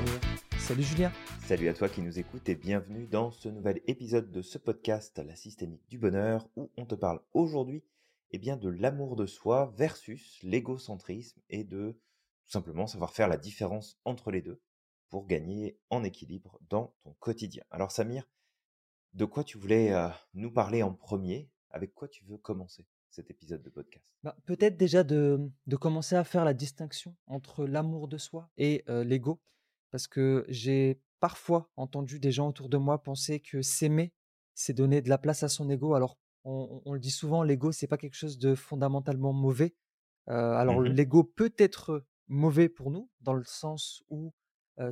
Samir. Salut Julien. Salut à toi qui nous écoutes et bienvenue dans ce nouvel épisode de ce podcast La systémique du bonheur où on te parle aujourd'hui eh bien, de l'amour de soi versus l'égocentrisme et de tout simplement savoir faire la différence entre les deux pour gagner en équilibre dans ton quotidien. Alors Samir, de quoi tu voulais euh, nous parler en premier? Avec quoi tu veux commencer cet épisode de podcast? Bah, Peut-être déjà de, commencer à faire la distinction entre l'amour de soi et euh, l'ego. Parce que j'ai parfois entendu des gens autour de moi penser que s'aimer, c'est donner de la place à son ego. Alors, on, le dit souvent, l'ego, c'est pas quelque chose de fondamentalement mauvais. Euh, alors, mmh l'ego peut être mauvais pour nous, dans le sens où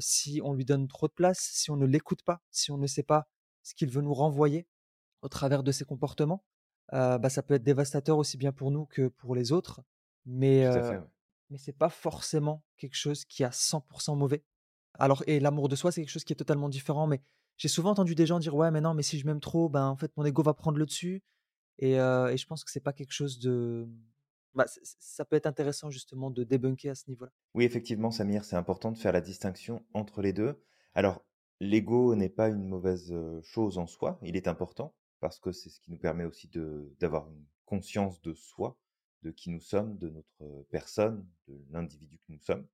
si on lui donne trop de place, si on ne l'écoute pas, si on ne sait pas ce qu'il veut nous renvoyer au travers de ses comportements, bah, ça peut être dévastateur aussi bien pour nous que pour les autres. Mais, fait, mais c'est pas forcément quelque chose qui est à 100% mauvais. Alors, et l'amour de soi, c'est quelque chose qui est totalement différent. Mais j'ai souvent entendu des gens dire ouais, mais non, mais si je m'aime trop, ben en fait mon ego va prendre le dessus. Et, et je pense que c'est pas quelque chose de bah, ça peut être intéressant justement de débunker à ce niveau-là. Oui, effectivement, Samir, c'est important de faire la distinction entre les deux. Alors, l'ego n'est pas une mauvaise chose en soi, il est important parce que c'est ce qui nous permet aussi d'avoir une conscience de soi, de qui nous sommes, de notre personne, de l'individu que nous sommes.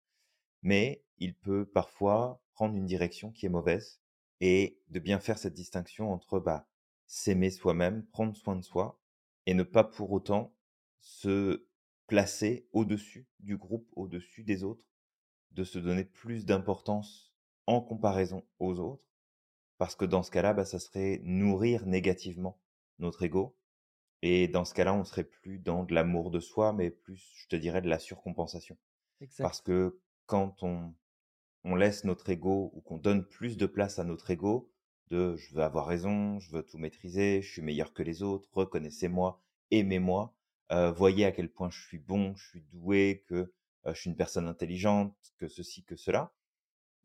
Mais il peut parfois prendre une direction qui est mauvaise et de bien faire cette distinction entre bah, s'aimer soi-même, prendre soin de soi et ne pas pour autant se placer au-dessus du groupe, au-dessus des autres, de se donner plus d'importance en comparaison aux autres, parce que dans ce cas-là, bah, ça serait nourrir négativement notre ego. Et dans ce cas-là, on serait plus dans de l'amour de soi, mais plus, je te dirais, de la surcompensation. Parce que quand on, on laisse notre ego ou qu'on donne plus de place à notre ego, de je veux avoir raison, je veux tout maîtriser, je suis meilleur que les autres, reconnaissez-moi, aimez-moi, euh, voyez à quel point je suis bon, je suis doué, que euh, je suis une personne intelligente, que ceci, que cela,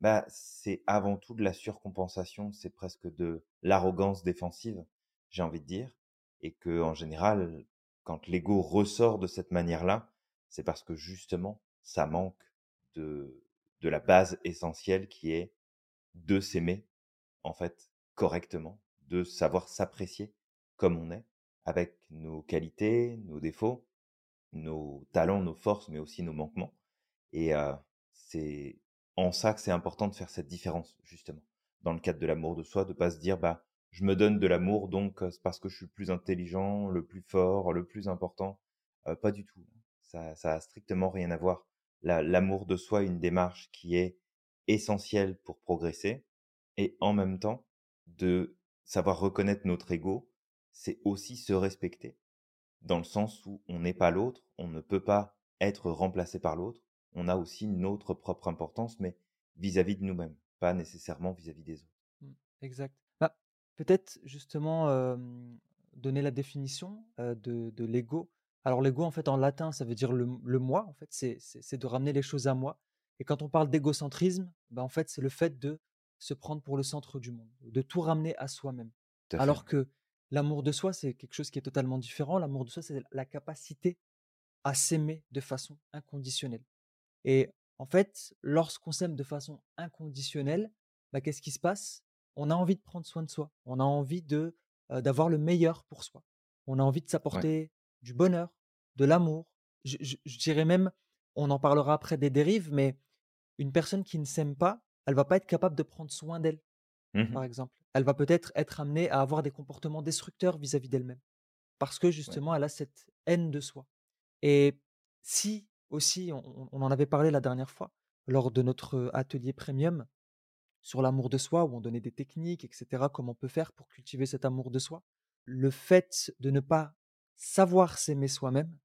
bah, c'est avant tout de la surcompensation, c'est presque de l'arrogance défensive, j'ai envie de dire, et que en général, quand l'ego ressort de cette manière-là, c'est parce que justement, ça manque de, de la base essentielle qui est de s'aimer, en fait, correctement, de savoir s'apprécier comme on est, avec nos qualités, nos défauts, nos talents, nos forces, mais aussi nos manquements. Et c'est en ça que c'est important de faire cette différence, justement, dans le cadre de l'amour de soi, de pas se dire, bah, je me donne de l'amour, donc c'est parce que je suis le plus intelligent, le plus fort, le plus important. pas du tout. Ça, ça a strictement rien à voir. L'amour de soi une démarche qui est essentielle pour progresser et en même temps de savoir reconnaître notre ego c'est aussi se respecter, dans le sens où on n'est pas l'autre, on ne peut pas être remplacé par l'autre, on a aussi notre propre importance, mais vis-à-vis de nous-mêmes, pas nécessairement vis-à-vis des autres. Mmh, exact. Bah, peut-être justement donner la définition de l'ego. Alors l'ego, en fait, en latin, ça veut dire le, moi, en fait, c'est de ramener les choses à moi. Et quand on parle d'égocentrisme, bah, en fait, c'est le fait de se prendre pour le centre du monde, de tout ramener à soi-même. Alors que L'amour de soi, c'est quelque chose qui est totalement différent. L'amour de soi, c'est la capacité à s'aimer de façon inconditionnelle. Et en fait, lorsqu'on s'aime de façon inconditionnelle, bah, qu'est-ce qui se passe? On a envie de prendre soin de soi. On a envie de d'avoir le meilleur pour soi. On a envie de s'apporter du bonheur, de l'amour. Je, dirais même, on en parlera après des dérives, mais une personne qui ne s'aime pas, elle va pas être capable de prendre soin d'elle, mmh par exemple elle va peut-être être amenée à avoir des comportements destructeurs vis-à-vis d'elle-même. Parce que justement, elle a cette haine de soi. Et si aussi, on, en avait parlé la dernière fois, lors de notre atelier premium sur l'amour de soi, où on donnait des techniques, etc., comment on peut faire pour cultiver cet amour de soi, le fait de ne pas savoir s'aimer soi-même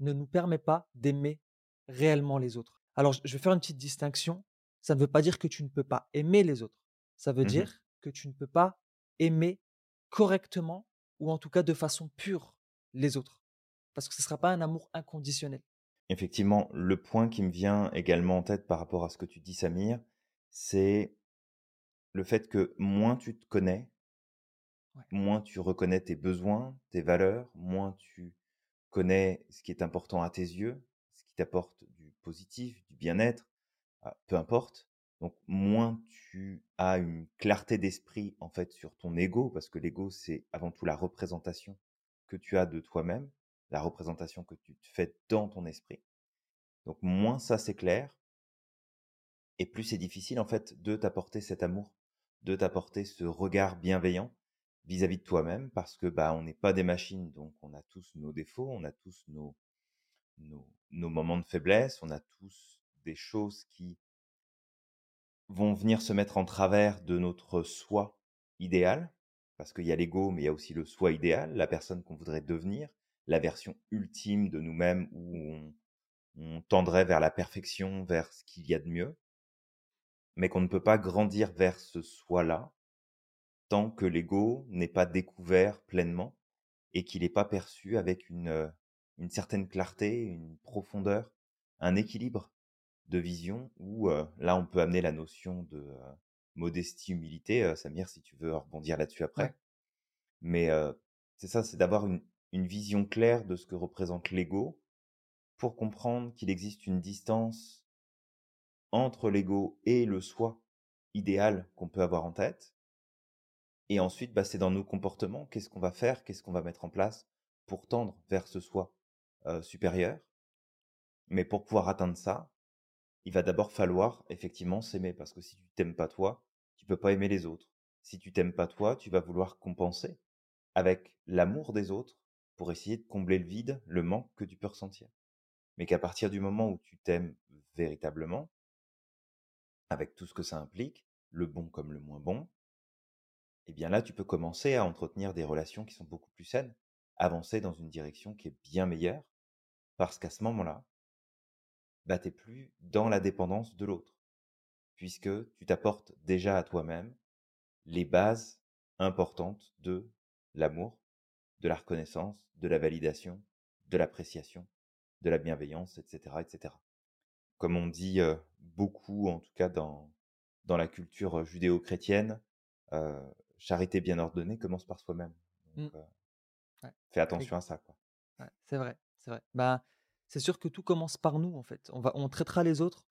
ne nous permet pas d'aimer réellement les autres. Alors, je vais faire une petite distinction. Ça ne veut pas dire que tu ne peux pas aimer les autres. Ça veut mmh dire que tu ne peux pas aimer correctement ou en tout cas de façon pure les autres. Parce que ce ne sera pas un amour inconditionnel. Effectivement, le point qui me vient également en tête par rapport à ce que tu dis, Samir, c'est le fait que moins tu te connais, moins tu reconnais tes besoins, tes valeurs, moins tu connais ce qui est important à tes yeux, ce qui t'apporte du positif, du bien-être, ah, peu importe, Donc moins tu as une clarté d'esprit en fait sur ton ego, parce que l'ego c'est avant tout la représentation que tu as de toi-même, la représentation que tu te fais dans ton esprit. Donc moins ça c'est clair, et plus c'est difficile en fait de t'apporter cet amour, de t'apporter ce regard bienveillant vis-à-vis de toi-même, parce que bah on n'est pas des machines, donc on a tous nos défauts, on a tous nos, moments de faiblesse, on a tous des choses qui vont venir se mettre en travers de notre soi idéal, parce qu'il y a l'ego, mais il y a aussi le soi idéal, la personne qu'on voudrait devenir, la version ultime de nous-mêmes où on tendrait vers la perfection, vers ce qu'il y a de mieux, mais qu'on ne peut pas grandir vers ce soi-là tant que l'ego n'est pas découvert pleinement et qu'il n'est pas perçu avec une, une certaine clarté, une profondeur, un équilibre de vision où là on peut amener la notion de modestie, humilité. Samir, si tu veux rebondir là-dessus après. Mais c'est ça, c'est d'avoir une, une vision claire de ce que représente l'ego pour comprendre qu'il existe une distance entre l'ego et le soi idéal qu'on peut avoir en tête. Et ensuite, bah, c'est dans nos comportements, qu'est-ce qu'on va faire, qu'est-ce qu'on va mettre en place pour tendre vers ce soi supérieur. Mais pour pouvoir atteindre ça, il va d'abord falloir effectivement s'aimer, parce que si tu t'aimes pas toi, tu peux pas aimer les autres. Si tu t'aimes pas toi, tu vas vouloir compenser avec l'amour des autres pour essayer de combler le vide, le manque que tu peux ressentir. Mais qu'à partir du moment où tu t'aimes véritablement, avec tout ce que ça implique, le bon comme le moins bon, eh bien là, tu peux commencer à entretenir des relations qui sont beaucoup plus saines, avancer dans une direction qui est bien meilleure, parce qu'à ce moment-là, bah, tu plus dans la dépendance de l'autre, puisque tu t'apportes déjà à toi-même les bases importantes de l'amour, de la reconnaissance, de la validation, de l'appréciation, de la bienveillance, etc., etc comme on dit beaucoup, en tout cas dans, dans la culture judéo-chrétienne, charité bien ordonnée commence par soi-même. Mmh. Fais attention à ça. Quoi. c'est vrai, c'est vrai. Bah, c'est sûr que tout commence par nous, en fait. On, va, on traitera les autres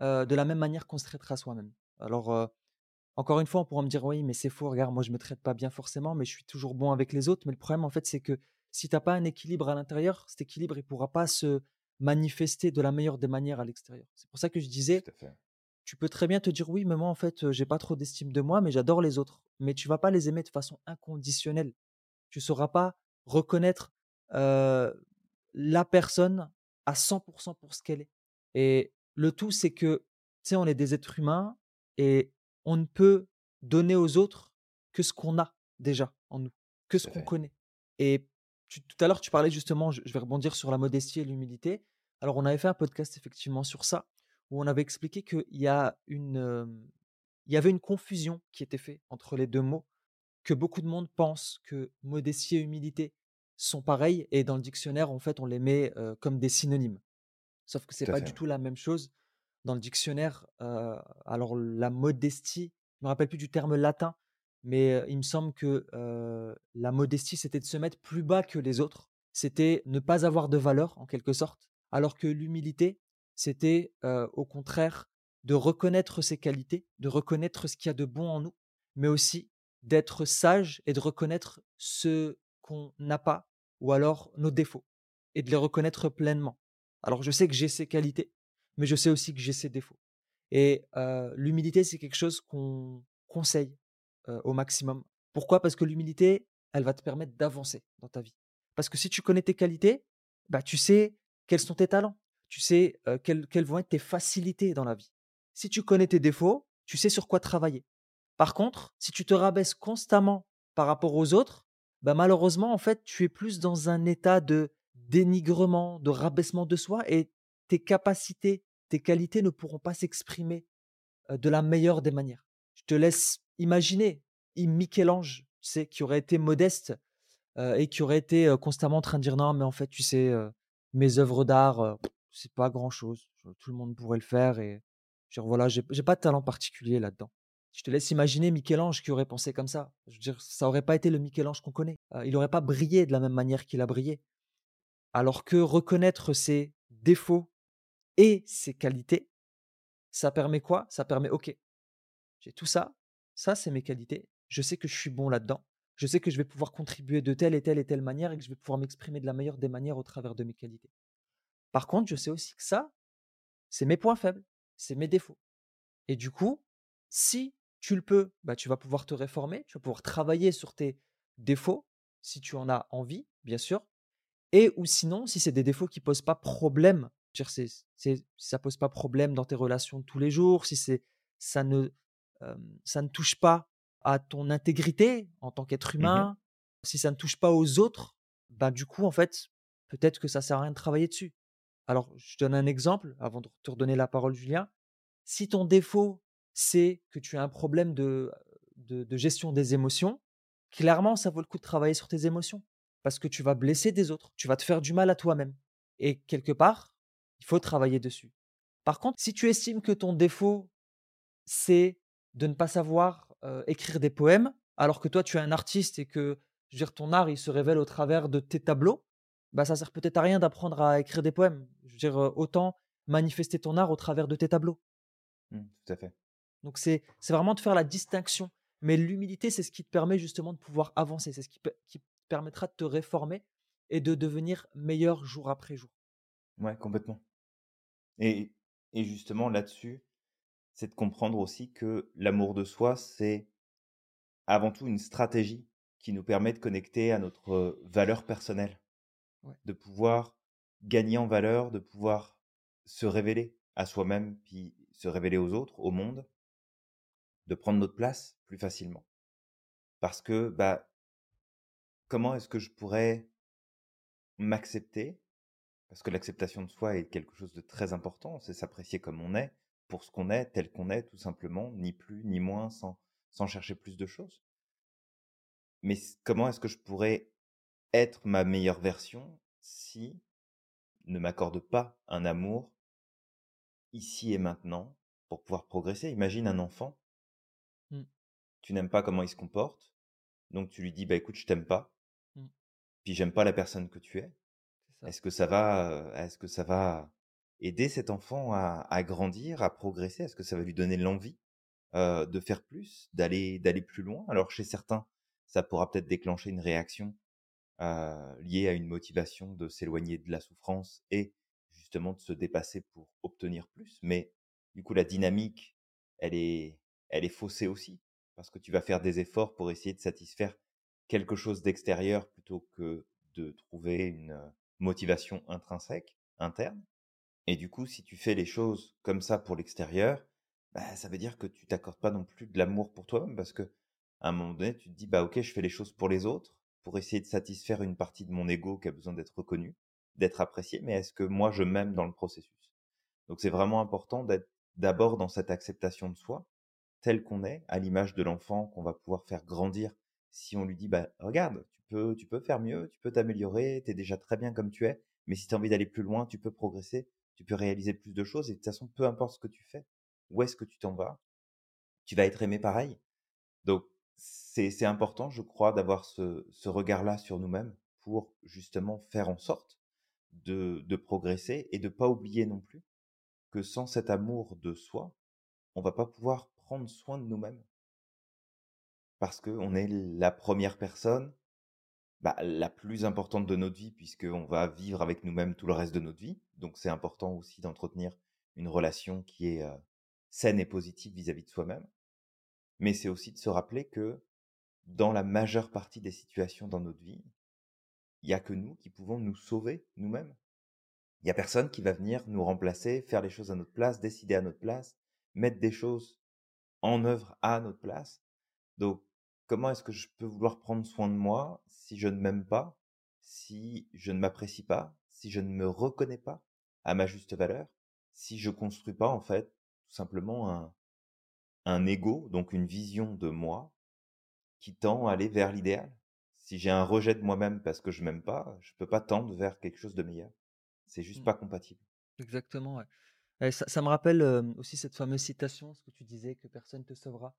de la même manière qu'on se traitera soi-même. Alors, encore une fois, on pourra me dire, oui, mais c'est faux, regarde, moi je me traite pas bien forcément, mais je suis toujours bon avec les autres. Mais le problème, en fait, c'est que si tu n'as pas un équilibre à l'intérieur, cet équilibre, il pourra pas se, manifester de la meilleure des manières à l'extérieur. C'est pour ça que je disais, tu peux très bien te dire oui, mais moi en fait, j'ai pas trop d'estime de moi, mais j'adore les autres. Mais tu vas pas les aimer de façon inconditionnelle. Tu sauras pas reconnaître la personne à 100% pour ce qu'elle est. Et le tout, c'est que, tu sais, on est des êtres humains et on ne peut donner aux autres que ce qu'on a déjà en nous, que ce qu'on connaît. Et tout à l'heure, tu parlais justement, je, vais rebondir sur la modestie et l'humilité. Alors, on avait fait un podcast effectivement sur ça, où on avait expliqué qu'il y, a une, il y avait une confusion qui était faite entre les deux mots, que beaucoup de monde pense que modestie et humilité sont pareils, et dans le dictionnaire, en fait, on les met comme des synonymes. Sauf que ce n'est pas du tout la même chose. Dans le dictionnaire, alors la modestie, je ne me rappelle plus du terme latin, mais il me semble que la modestie, c'était de se mettre plus bas que les autres. C'était ne pas avoir de valeur, en quelque sorte. Alors que l'humilité, c'était au contraire de reconnaître ses qualités, de reconnaître ce qu'il y a de bon en nous, mais aussi d'être sage et de reconnaître ce qu'on n'a pas, ou alors nos défauts, et de les reconnaître pleinement. Alors je sais que j'ai ces qualités, mais je sais aussi que j'ai ces défauts. Et l'humilité, c'est quelque chose qu'on conseille au maximum. Pourquoi? Parce que l'humilité, elle va te permettre d'avancer dans ta vie. Parce que si tu connais tes qualités, bah, tu sais quels sont tes talents, tu sais quelles, quelles vont être tes facilités dans la vie. Si tu connais tes défauts, tu sais sur quoi travailler. Par contre, si tu te rabaisses constamment par rapport aux autres, bah malheureusement, en fait, tu es plus dans un état de dénigrement, de rabaissement de soi et tes capacités, tes qualités ne pourront pas s'exprimer de la meilleure des manières. Je te laisse imaginer Michel-Ange, tu sais, qui aurait été modeste et qui aurait été constamment en train de dire non, mais en fait, tu sais, mes œuvres d'art, c'est pas grand chose. Tout le monde pourrait le faire et genre, voilà, j'ai pas de talent particulier là-dedans. Je te laisse imaginer Michel-Ange qui aurait pensé comme ça. Je veux dire, ça aurait pas été le Michel-Ange qu'on connaît. il n'aurait pas brillé de la même manière qu'il a brillé. Alors que reconnaître ses défauts et ses qualités, Ça permet quoi? Ça permet OK, j'ai tout ça, ça c'est mes qualités, je sais que je suis bon là-dedans, je sais que je vais pouvoir contribuer de telle et telle et telle manière et que je vais pouvoir m'exprimer de la meilleure des manières au travers de mes qualités. Par contre, je sais aussi que ça, c'est mes points faibles, c'est mes défauts. Et du coup, si tu le peux, bah, tu vas pouvoir te réformer, tu vas pouvoir travailler sur tes défauts, si tu en as envie, bien sûr. Et ou sinon, si c'est des défauts qui posent pas problème, c'est, si ça pose pas problème dans tes relations de tous les jours, si c'est, ça ne, ça ne touche pas à ton intégrité en tant qu'être Mmh humain, si ça ne touche pas aux autres, bah du coup, en fait, peut-être que ça sert à rien de travailler dessus. Alors, je donne un exemple avant de te redonner la parole, Julien. Si ton défaut, c'est que tu as un problème de, de, gestion des émotions, clairement, ça vaut le coup de travailler sur tes émotions parce que tu vas blesser des autres, tu vas te faire du mal à toi-même. Et quelque part, il faut travailler dessus. Par contre, si tu estimes que ton défaut, c'est de ne pas savoir euh, écrire des poèmes, alors que toi, tu es un artiste et que dire, ton art, il se révèle au travers de tes tableaux, bah, ça sert peut-être à rien d'apprendre à écrire des poèmes. Je veux dire, autant manifester ton art au travers de tes tableaux. Mmh, tout à fait. Donc, c'est vraiment de faire la distinction. Mais l'humilité, c'est ce qui te permet justement de pouvoir avancer. C'est ce qui, pe- qui te permettra de te réformer et de devenir meilleur jour après jour. Ouais, complètement. Et et justement là-dessus, c'est de comprendre aussi que l'amour de soi, c'est avant tout une stratégie qui nous permet de connecter à notre, valeur personnelle, De pouvoir gagner en valeur, de pouvoir se révéler à soi-même, puis se révéler aux autres, au monde, de prendre notre place plus facilement. Parce que, bah, comment est-ce que je pourrais m'accepter? Parce que l'acceptation de soi est quelque chose de très important, c'est s'apprécier comme on est, pour ce qu'on est, tel qu'on est, tout simplement, ni plus ni moins, sans sans chercher plus de choses. Mais comment est-ce que je pourrais être ma meilleure version si ne m'accorde pas un amour ici et maintenant pour pouvoir progresser? Imagine un enfant, Mm, tu n'aimes pas comment il se comporte, donc tu lui dis: «Bah, écoute, je t'aime pas, mm, puis j'aime pas la personne que tu es». Est-ce que ça va, heu, est-ce que ça va aider cet enfant à à grandir, à progresser? Est-ce que ça va lui donner l'envie, heu, de faire plus, d'aller d'aller plus loin? Alors chez certains, ça pourra peut-être déclencher une réaction, heu, liée à une motivation de s'éloigner de la souffrance et justement de se dépasser pour obtenir plus. Mais du coup, la dynamique, elle est elle est faussée aussi, parce que tu vas faire des efforts pour essayer de satisfaire quelque chose d'extérieur plutôt que de trouver une, heu, motivation intrinsèque, interne. Et du coup, si tu fais les choses comme ça pour l'extérieur, bah, ça veut dire que tu t'accordes pas non plus de l'amour pour toi-même parce que à un moment donné, tu te dis, bah, OK, je fais les choses pour les autres, pour essayer de satisfaire une partie de mon ego qui a besoin d'être reconnu, d'être apprécié, mais est-ce que moi, je m'aime dans le processus? Donc, c'est vraiment important d'être d'abord dans cette acceptation de soi, tel qu'on est, à l'image de l'enfant qu'on va pouvoir faire grandir si on lui dit, bah, regarde, tu peux, tu peux faire mieux, tu peux t'améliorer, tu es déjà très bien comme tu es, mais si tu as envie d'aller plus loin, tu peux progresser, tu peux réaliser plus de choses et de toute façon, peu importe ce que tu fais, où est-ce que tu t'en vas, tu vas être aimé pareil. Donc, c'est, important, je crois, d'avoir ce, regard-là sur nous-mêmes pour justement faire en sorte de, progresser et de pas oublier non plus que sans cet amour de soi, on va pas pouvoir prendre soin de nous-mêmes parce qu'on est la première personne, bah, la plus importante de notre vie puisqu'on va vivre avec nous-mêmes tout le reste de notre vie. Donc c'est important aussi d'entretenir une relation qui est euh, saine et positive vis-à-vis de soi-même. Mais c'est aussi de se rappeler que dans la majeure partie des situations dans notre vie, il n'y a que nous qui pouvons nous sauver nous-mêmes. Il n'y a personne qui va venir nous remplacer, faire les choses à notre place, décider à notre place, mettre des choses en œuvre à notre place. Donc, comment est-ce que je peux vouloir prendre soin de moi si je ne m'aime pas, si je ne m'apprécie pas, si je ne me reconnais pas à ma juste valeur, si je construis pas en fait tout simplement un, un ego, donc une vision de moi qui tend à aller vers l'idéal. Si j'ai un rejet de moi-même parce que je m'aime pas, je peux pas tendre vers quelque chose de meilleur. C'est juste Mm, pas compatible. Exactement, ouais. Et ça, ça me rappelle euh, aussi cette fameuse citation, ce que tu disais, que personne te sauvera.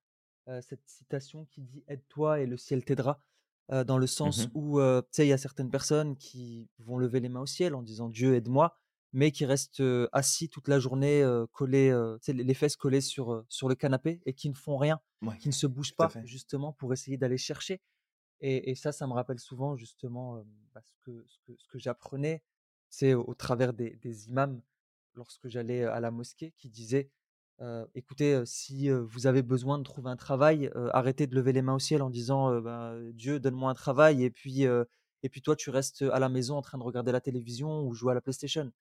Euh, cette citation qui dit aide-toi et le ciel t'aidera, euh, dans le sens Mhm. où, tu sais, il y a certaines personnes qui vont lever les mains au ciel en disant Dieu aide-moi, mais qui restent euh, assis toute la journée, euh, collés, euh, les fesses collées sur, sur le canapé et qui ne font rien, Ouais, qui ne se bougent pas justement pour essayer d'aller chercher. Et, et ça, ça me rappelle souvent justement bah, ce que, ce que, ce que j'apprenais, c'est au, au travers des, des imams lorsque j'allais à la mosquée qui disaient, écoutez, si vous avez besoin de trouver un travail, arrêtez de lever les mains au ciel en disant, bah, Dieu, donne-moi un travail, et puis, et puis toi, tu restes à la maison en train de regarder la télévision ou jouer à la PlayStation.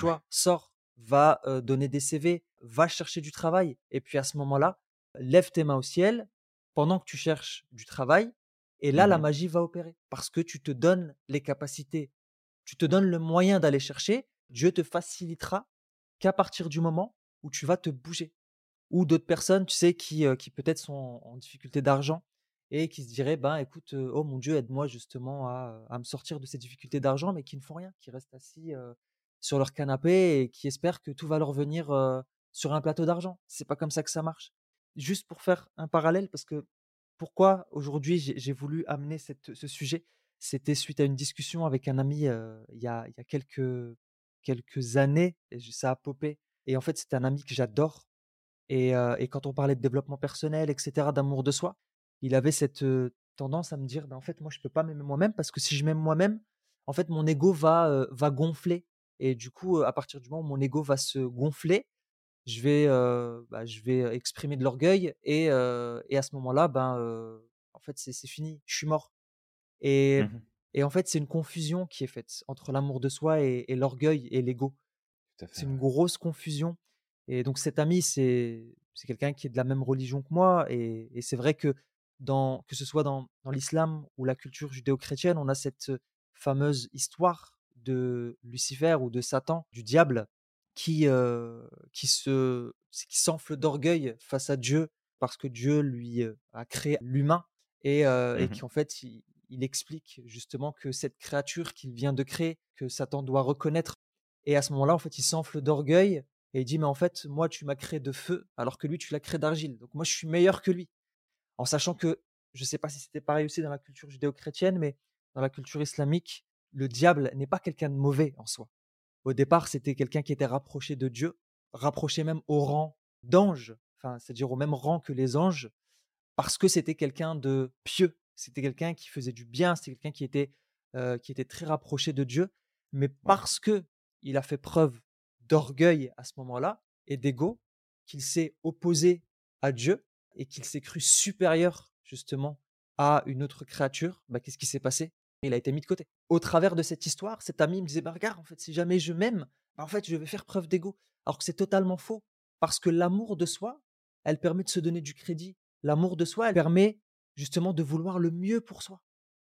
Ouais. Bouge-toi, sors, va euh, donner des CV, va chercher du travail. Et puis à ce moment-là, lève tes mains au ciel pendant que tu cherches du travail. Et là, la Mmh magie va opérer parce que tu te donnes les capacités, tu te donnes le moyen d'aller chercher. Dieu te facilitera qu'à partir du moment où tu vas te bouger. Ou d'autres personnes, tu sais, qui, qui peut-être sont en difficulté d'argent et qui se diraient: «Ben, écoute, heu, oh mon Dieu, aide-moi justement à, à me sortir de ces difficultés d'argent», mais qui ne font rien, qui restent assis, sur leur canapé et qui espèrent que tout va leur venir, sur un plateau d'argent. C'est pas comme ça que ça marche. Juste pour faire un parallèle, parce que pourquoi aujourd'hui j'ai voulu amener cette ce sujet? C'était suite à une discussion avec un ami, il y a il y a quelques quelques années et ça a popé et en fait, c'est un ami que j'adore et et quand on parlait de développement personnel et cetera, d'amour de soi, il avait cette, tendance à me dire: «Bah, en fait, moi, je peux pas m'aimer moi-même parce que si je m'aime moi-même, en fait, mon ego va, va gonfler et du coup, à partir du moment où mon ego va se gonfler, je vais, bah, je vais, exprimer de l'orgueil et et à ce moment-là, ben, en fait, c'est c'est fini, je suis mort» et Mmh et en fait, c'est une confusion qui est faite entre l'amour de soi et l'orgueil et l'ego. C'est une grosse confusion et donc cet ami, c'est c'est quelqu'un qui est de la même religion que moi et et c'est vrai que dans que ce soit dans dans l'islam ou la culture judéo-chrétienne, on a cette, fameuse histoire de Lucifer ou de Satan, du diable qui, heu, qui se qui s'enfle d'orgueil face à Dieu parce que Dieu lui, heu, a créé l'humain et heu et Mmh qu'en fait, il il explique justement que cette créature qu'il vient de créer, que Satan doit reconnaître et à ce moment-là, en fait, il s'enfle d'orgueil et il dit: «Mais en fait, moi, tu m'as créé de feu, alors que lui, tu l'as créé d'argile. Donc moi, je suis meilleur que lui». En sachant que, je ne sais pas si c'était pareil aussi dans la culture judéo-chrétienne, mais dans la culture islamique, le diable n'est pas quelqu'un de mauvais en soi. Au départ, c'était quelqu'un qui était rapproché de Dieu, rapproché même au rang d'ange, enfin, c'est-à-dire au même rang que les anges, parce que c'était quelqu'un de pieux, c'était quelqu'un qui faisait du bien, c'était quelqu'un qui était, heu, qui était très rapproché de Dieu. Mais parce que il a fait preuve d'orgueil à ce moment-là et d'ego, qu'il s'est opposé à Dieu et qu'il s'est cru supérieur justement à une autre créature, bah, qu'est-ce qui s'est passé? Il a été mis de côté. Au travers de cette histoire, cet ami me disait: «Bah, regarde, en fait, si jamais je m'aime, bah, en fait, je vais faire preuve d'ego». Alors que c'est totalement faux, parce que l'amour de soi, elle permet de se donner du crédit. L'amour de soi, elle permet justement de vouloir le mieux pour soi.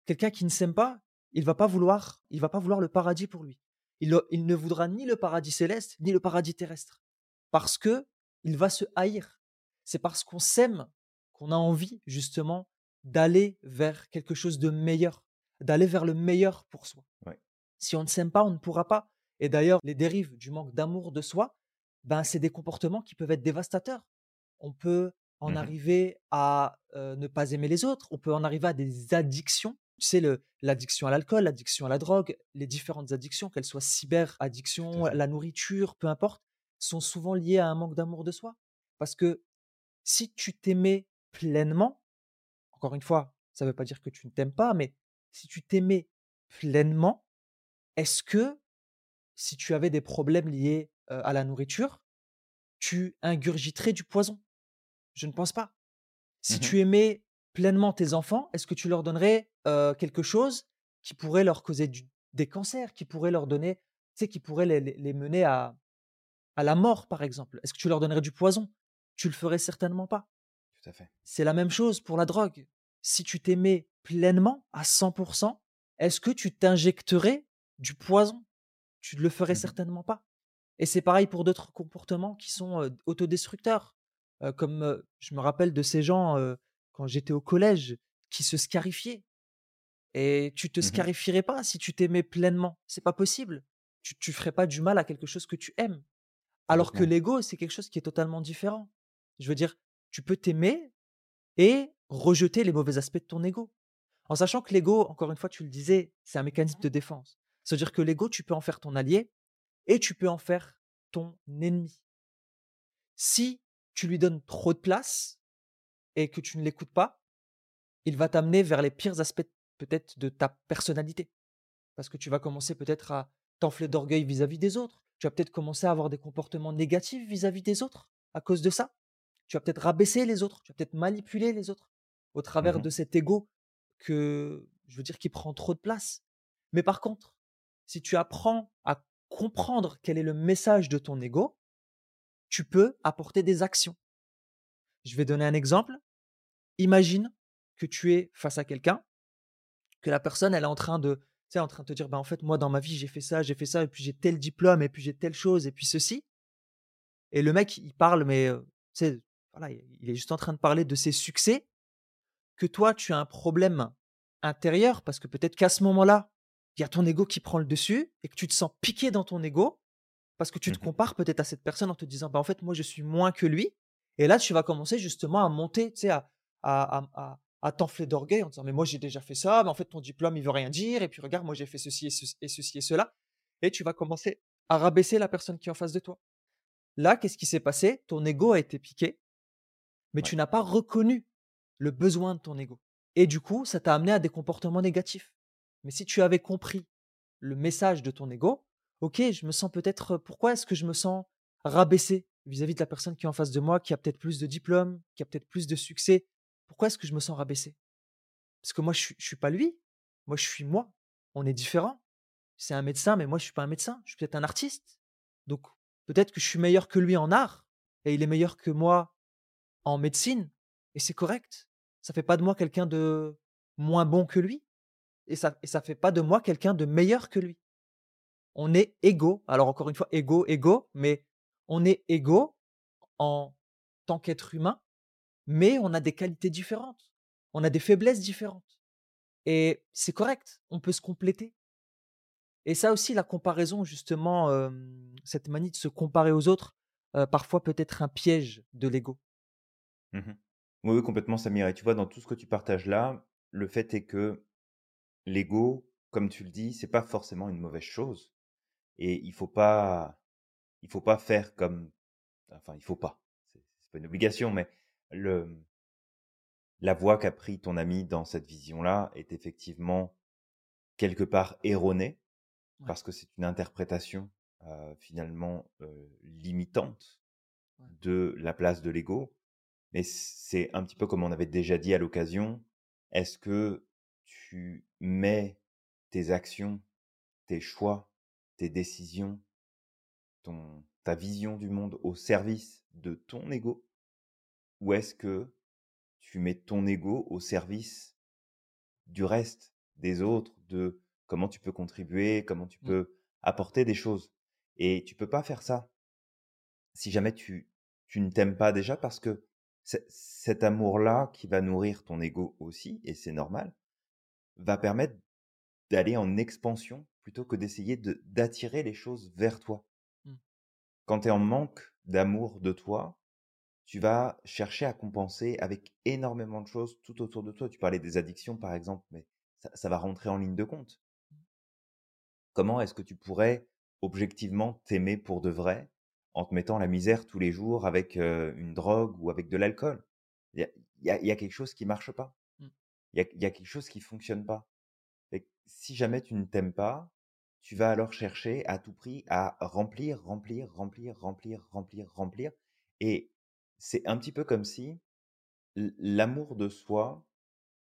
Quelqu'un qui ne s'aime pas, il va pas vouloir, il va pas vouloir le paradis pour lui. Il, il ne voudra ni le paradis céleste, ni le paradis terrestre. Parce que il va se haïr. C'est parce qu'on s'aime qu'on a envie, justement, d'aller vers quelque chose de meilleur, d'aller vers le meilleur pour soi. Ouais. Si on ne s'aime pas, on ne pourra pas. Et d'ailleurs, les dérives du manque d'amour de soi, ben, c'est des comportements qui peuvent être dévastateurs. On peut en Mmh arriver à euh, ne pas aimer les autres, on peut en arriver à des addictions. Tu sais, l'addiction à l'alcool, l'addiction à la drogue, les différentes addictions, qu'elles soient cyber-addiction, la nourriture, peu importe, sont souvent liées à un manque d'amour de soi. Parce que si tu t'aimais pleinement, encore une fois, ça ne veut pas dire que tu ne t'aimes pas, mais si tu t'aimais pleinement, est-ce que si tu avais des problèmes liés, à la nourriture, tu ingurgiterais du poison? Je ne pense pas. Si Mmh tu aimais pleinement tes enfants, est-ce que tu leur donnerais, quelque chose qui pourrait leur causer du des cancers, qui pourrait leur donner tu sais, qui pourrait les les les mener à à la mort, par exemple? Est-ce que tu leur donnerais du poison? Tu le ferais certainement pas. Tout à fait. C'est la même chose pour la drogue. Si tu t'aimais pleinement à 100% est-ce que tu t'injecterais du poison? Tu ne le ferais Mmh certainement pas. Et c'est pareil pour d'autres comportements qui sont, autodestructeurs, comme, je me rappelle de ces gens, quand j'étais au collège, qui se scarifiaient et tu te Mmh scarifierais pas si tu t'aimais pleinement. C'est pas possible. Tu tu ferais pas du mal à quelque chose que tu aimes. Alors que l'ego, c'est quelque chose qui est totalement différent. Je veux dire, tu peux t'aimer et rejeter les mauvais aspects de ton ego. En sachant que l'ego, encore une fois, tu le disais, c'est un mécanisme de défense. C'est-à-dire que l'ego, tu peux en faire ton allié et tu peux en faire ton ennemi. Si tu lui donnes trop de place et que tu ne l'écoutes pas, il va t'amener vers les pires aspects peut-être de ta personnalité. Parce que tu vas commencer peut-être à t'enfler d'orgueil vis-à-vis des autres. Tu vas peut-être commencer à avoir des comportements négatifs vis-à-vis des autres à cause de ça. Tu vas peut-être rabaisser les autres, tu vas peut-être manipuler les autres au travers Mmh de cet ego que, je veux dire, qui prend trop de place. Mais par contre, si tu apprends à comprendre quel est le message de ton ego, tu peux apporter des actions. Je vais donner un exemple. Imagine que tu es face à quelqu'un, que la personne, elle est en train de, tu sais, en train de te dire, bah, en fait, moi, dans ma vie, j'ai fait ça, j'ai fait ça, et puis j'ai tel diplôme, et puis j'ai telle chose, et puis ceci. Et le mec, il parle, mais, euh, voilà, il est juste en train de parler de ses succès, que toi, tu as un problème intérieur, parce que peut-être qu'à ce moment-là, il y a ton ego qui prend le dessus, et que tu te sens piqué dans ton ego, parce que tu te Mmh compares peut-être à cette personne en te disant, bah, en fait, moi, je suis moins que lui. Et là, tu vas commencer justement à monter, tu sais, à, à, à, t'enfler d'orgueil en disant, mais moi, j'ai déjà fait ça, mais en fait, ton diplôme, il veut rien dire. Et puis, regarde, moi, j'ai fait ceci et, ce- et ceci et cela. Et tu vas commencer à rabaisser la personne qui est en face de toi. Là, qu'est-ce qui s'est passé? Ton ego a été piqué, mais Ouais. tu n'as pas reconnu le besoin de ton ego. Et du coup, ça t'a amené à des comportements négatifs. Mais si tu avais compris le message de ton ego, ok, je me sens peut-être, pourquoi est-ce que je me sens rabaissé vis-à-vis de la personne qui est en face de moi, qui a peut-être plus de diplômes, qui a peut-être plus de succès? Pourquoi est-ce que je me sens rabaissé? Parce que moi, je je suis pas lui. Moi, je suis moi. On est différents. C'est un médecin, mais moi, je suis pas un médecin. Je suis peut-être un artiste. Donc, peut-être que je suis meilleur que lui en art et il est meilleur que moi en médecine et c'est correct. Ça fait pas de moi quelqu'un de moins bon que lui et ça et ça fait pas de moi quelqu'un de meilleur que lui. On est égaux. Alors encore une fois, égaux, égaux, mais on est égaux en tant qu'être humain, mais on a des qualités différentes. On a des faiblesses différentes et c'est correct. On peut se compléter. Et ça aussi, la comparaison, justement, cette manie de se comparer aux autres, parfois peut être un piège de l'ego. Mmh Oui, oui, complètement, Samir et tu vois, dans tout ce que tu partages là, le fait est que l'ego, comme tu le dis, c'est pas forcément une mauvaise chose et il faut pas il faut pas faire comme enfin, il faut pas, c'est pas une obligation, mais le la voie qu'a pris ton ami dans cette vision-là est effectivement quelque part erronée Ouais, parce que c'est une interprétation, heu, finalement, heu, limitante ouais. de la place de l'ego. Mais c'est un petit peu comme on avait déjà dit à l'occasion, est-ce que tu mets tes actions, tes choix, tes décisions, ton ta vision du monde au service de ton ego? Ou est-ce que tu mets ton ego au service du reste, des autres, de comment tu peux contribuer, comment tu Mmh, peux apporter des choses? Et tu peux pas faire ça si jamais tu tu ne t'aimes pas déjà parce que cet amour-là qui va nourrir ton ego aussi et c'est normal, va permettre d'aller en expansion plutôt que d'essayer de d'attirer les choses vers toi. mmh, Quand tu es en manque d'amour de toi, tu vas chercher à compenser avec énormément de choses tout autour de toi. Tu parlais des addictions par exemple, mais ça ça va rentrer en ligne de compte. Comment est-ce que tu pourrais objectivement t'aimer pour de vrai en te mettant la misère tous les jours avec, une drogue ou avec de l'alcool? Il y a y y quelque chose qui marche pas. mmh, Il y a il y a quelque chose qui fonctionne pas. Et si jamais tu ne t'aimes pas, tu vas alors chercher à tout prix à remplir, remplir, remplir, remplir, remplir, remplir et c'est un petit peu comme si l'amour de soi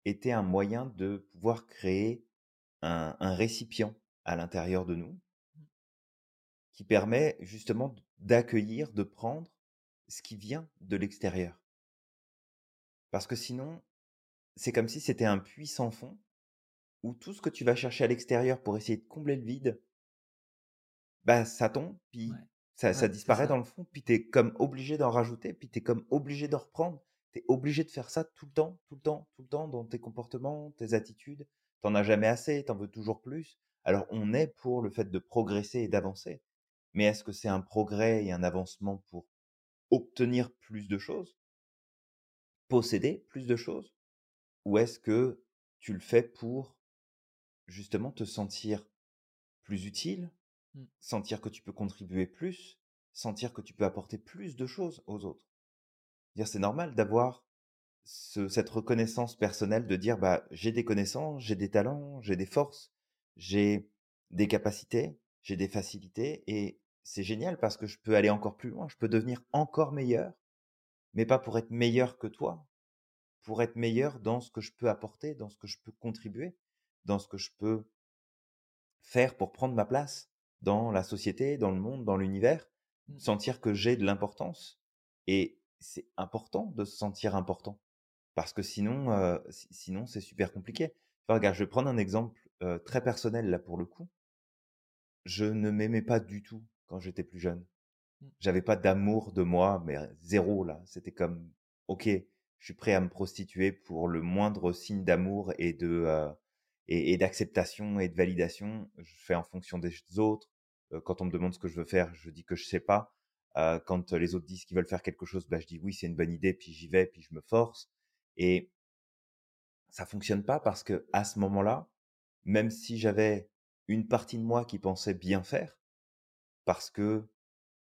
était un moyen de pouvoir créer un un récipient à l'intérieur de nous mmh, qui permet justement d'accueillir, de prendre ce qui vient de l'extérieur. Parce que sinon, c'est comme si c'était un puits sans fond où tout ce que tu vas chercher à l'extérieur pour essayer de combler le vide, bah, ça tombe, puis ouais, ça ouais, ça c'est disparaît ça. dans le fond, puis tu es comme obligé d'en rajouter, puis tu es comme obligé de reprendre. Tu es obligé de faire ça tout le temps, tout le temps, tout le temps dans tes comportements, tes attitudes. Tu as jamais assez, tu en veux toujours plus. Alors on est pour le fait de progresser et d'avancer. Mais est-ce que c'est un progrès et un avancement pour obtenir plus de choses, posséder plus de choses? Ou est-ce que tu le fais pour justement te sentir plus utile, Mmh. sentir que tu peux contribuer plus, sentir que tu peux apporter plus de choses aux autres? Dire c'est normal d'avoir ce cette reconnaissance personnelle de dire: «Bah, j'ai des connaissances, j'ai des talents, j'ai des forces, j'ai des capacités, j'ai des facilités» et c'est génial parce que je peux aller encore plus loin, je peux devenir encore meilleur, mais pas pour être meilleur que toi, pour être meilleur dans ce que je peux apporter, dans ce que je peux contribuer, dans ce que je peux faire pour prendre ma place dans la société, dans le monde, dans l'univers, Mmh. sentir que j'ai de l'importance et c'est important de se sentir important parce que sinon, si sinon c'est super compliqué. Enfin, regarde, je vais prendre un exemple, heu, très personnel là pour le coup. Je ne m'aimais pas du tout quand j'étais plus jeune. Mmh. J'avais pas d'amour de moi, mais zéro là. C'était comme: «OK, je suis prêt à me prostituer pour le moindre signe d'amour et de, heu et et d'acceptation et de validation. Je fais en fonction des autres. Heu, quand on me demande ce que je veux faire, je dis que je sais pas. Heu, quand les autres disent qu'ils veulent faire quelque chose, bah, je dis: «Oui, c'est une bonne idée», puis j'y vais, puis je me force et ça fonctionne pas parce que à ce moment-là, même si j'avais une partie de moi qui pensait bien faire, parce que,